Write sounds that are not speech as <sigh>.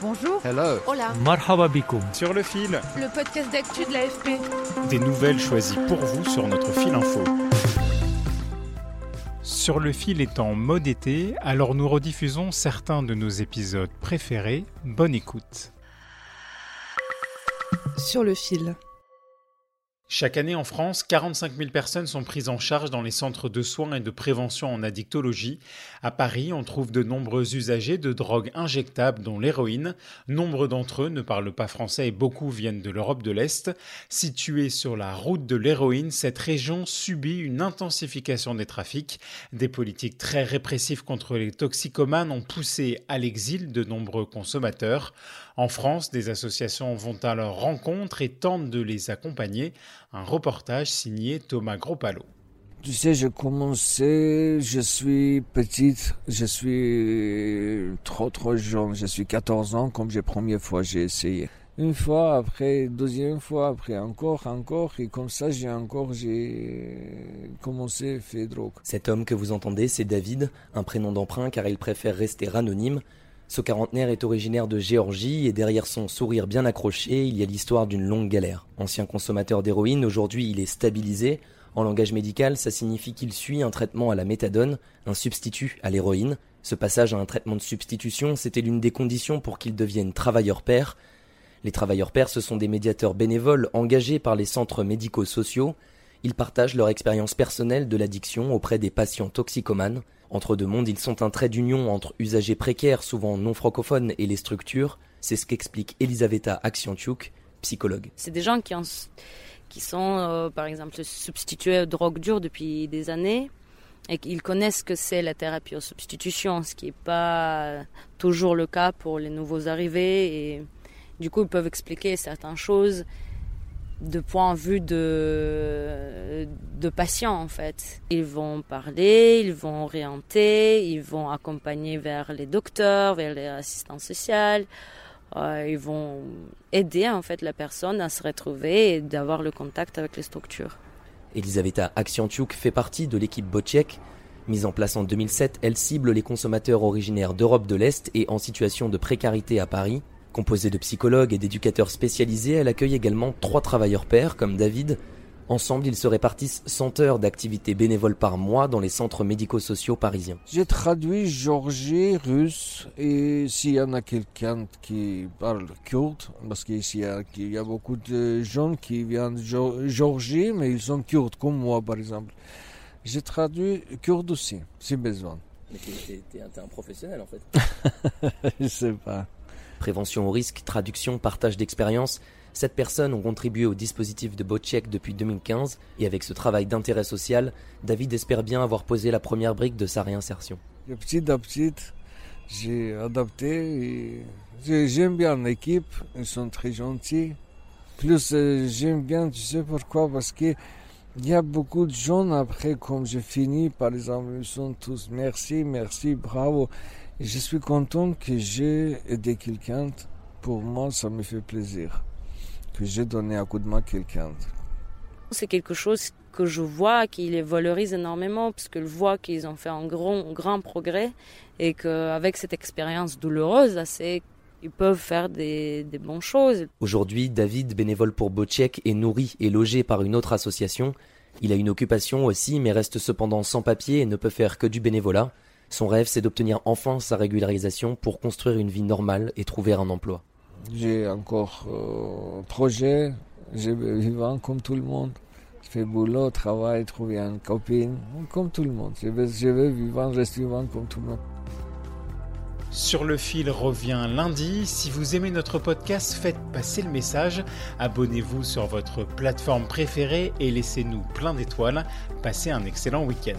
Bonjour. Hello. Hola. Marhaba. Sur le fil, Le podcast d'actu de l'AFP. des nouvelles choisies pour vous sur notre fil info. Sur le fil est en mode été, alors nous rediffusons certains de nos épisodes préférés. Bonne écoute. Sur le fil. Chaque année en France, 45 000 personnes sont prises en charge dans les centres de soins et de prévention en addictologie. À Paris, on trouve de nombreux usagers de drogues injectables, dont l'héroïne. Nombre d'entre eux ne parlent pas français et beaucoup viennent de l'Europe de l'Est. Située sur la route de l'héroïne, cette région subit une intensification des trafics. Des politiques très répressives contre les toxicomanes ont poussé à l'exil de nombreux consommateurs. En France, des associations vont à leur rencontre et tentent de les accompagner. Un reportage signé Thomas Gropalo. Tu sais, j'ai commencé, je suis petite, je suis trop trop jeune, je suis 14 ans comme j'ai première fois j'ai essayé. Une fois, après, deuxième fois, après encore, encore, et comme ça j'ai encore, j'ai commencé à faire drogue. Cet homme que vous entendez, c'est David, un prénom d'emprunt car il préfère rester anonyme. Ce quarantenaire est originaire de Géorgie et derrière son sourire bien accroché, il y a l'histoire d'une longue galère. Ancien consommateur d'héroïne, aujourd'hui il est stabilisé. En langage médical, ça signifie qu'il suit un traitement à la méthadone, un substitut à l'héroïne. Ce passage à un traitement de substitution, c'était l'une des conditions pour qu'il devienne travailleur père. Les travailleurs pairs, ce sont des médiateurs bénévoles engagés par les centres médico-sociaux. Ils partagent leur expérience personnelle de l'addiction auprès des patients toxicomanes. Entre deux mondes, ils sont un trait d'union entre usagers précaires, souvent non francophones, et les structures. C'est ce qu'explique Elisaveta Aksianchuk, psychologue. C'est des gens qui, ont, qui sont, euh, par exemple, substitués aux drogues dures depuis des années et qu'ils connaissent que c'est la thérapie aux substitutions, ce qui n'est pas toujours le cas pour les nouveaux arrivés. Et du coup, ils peuvent expliquer certaines choses de point de vue de, de patients en fait. Ils vont parler, ils vont orienter, ils vont accompagner vers les docteurs, vers les assistants sociaux. Euh, ils vont aider en fait la personne à se retrouver et d'avoir le contact avec les structures. Elisaveta Aksianchuk fait partie de l'équipe Bocek. Mise en place en 2007, elle cible les consommateurs originaires d'Europe de l'Est et en situation de précarité à Paris. Composée de psychologues et d'éducateurs spécialisés, elle accueille également trois travailleurs pairs comme David. Ensemble, ils se répartissent 100 heures d'activité bénévole par mois dans les centres médico-sociaux parisiens. J'ai traduit georgie, russe, et s'il y en a quelqu'un qui parle kurde, parce qu'ici il y, a- beaucoup de gens qui viennent de Géor- Géorgie, mais ils sont kurdes, comme moi par exemple. J'ai traduit kurde aussi, si besoin. Mais t'es un professionnel en fait. <laughs> Je sais pas. Prévention au risque, traduction, partage d'expérience. Sept personnes ont contribué au dispositif de Bocek depuis 2015 et avec ce travail d'intérêt social, David espère bien avoir posé la première brique de sa réinsertion. Et petit à petit, j'ai adapté et j'ai- j'aime bien l'équipe, ils sont très gentils. Plus euh, j'aime bien, tu sais pourquoi? Parce que il y a beaucoup de gens après, comme j'ai fini, par exemple, ils sont tous merci, merci, bravo. Je suis content que j'ai aidé quelqu'un. Pour moi, ça me fait plaisir que j'ai donné un coup de main à quelqu'un. C'est quelque chose que je vois qui les valorise énormément parce que je vois qu'ils ont fait un grand, grand progrès et qu'avec cette expérience douloureuse, assez, ils peuvent faire des, des bonnes choses. Aujourd'hui, David, bénévole pour Bocek, est nourri et logé par une autre association. Il a une occupation aussi, mais reste cependant sans papier et ne peut faire que du bénévolat. Son rêve, c'est d'obtenir enfin sa régularisation pour construire une vie normale et trouver un emploi. J'ai encore euh, projet, je vais vivre comme tout le monde. Je fais boulot, travail, trouver une copine, comme tout le monde. Je vais, je vais rester vivant comme tout le monde. Sur le fil revient lundi. Si vous aimez notre podcast, faites passer le message. Abonnez-vous sur votre plateforme préférée et laissez-nous plein d'étoiles. Passez un excellent week-end.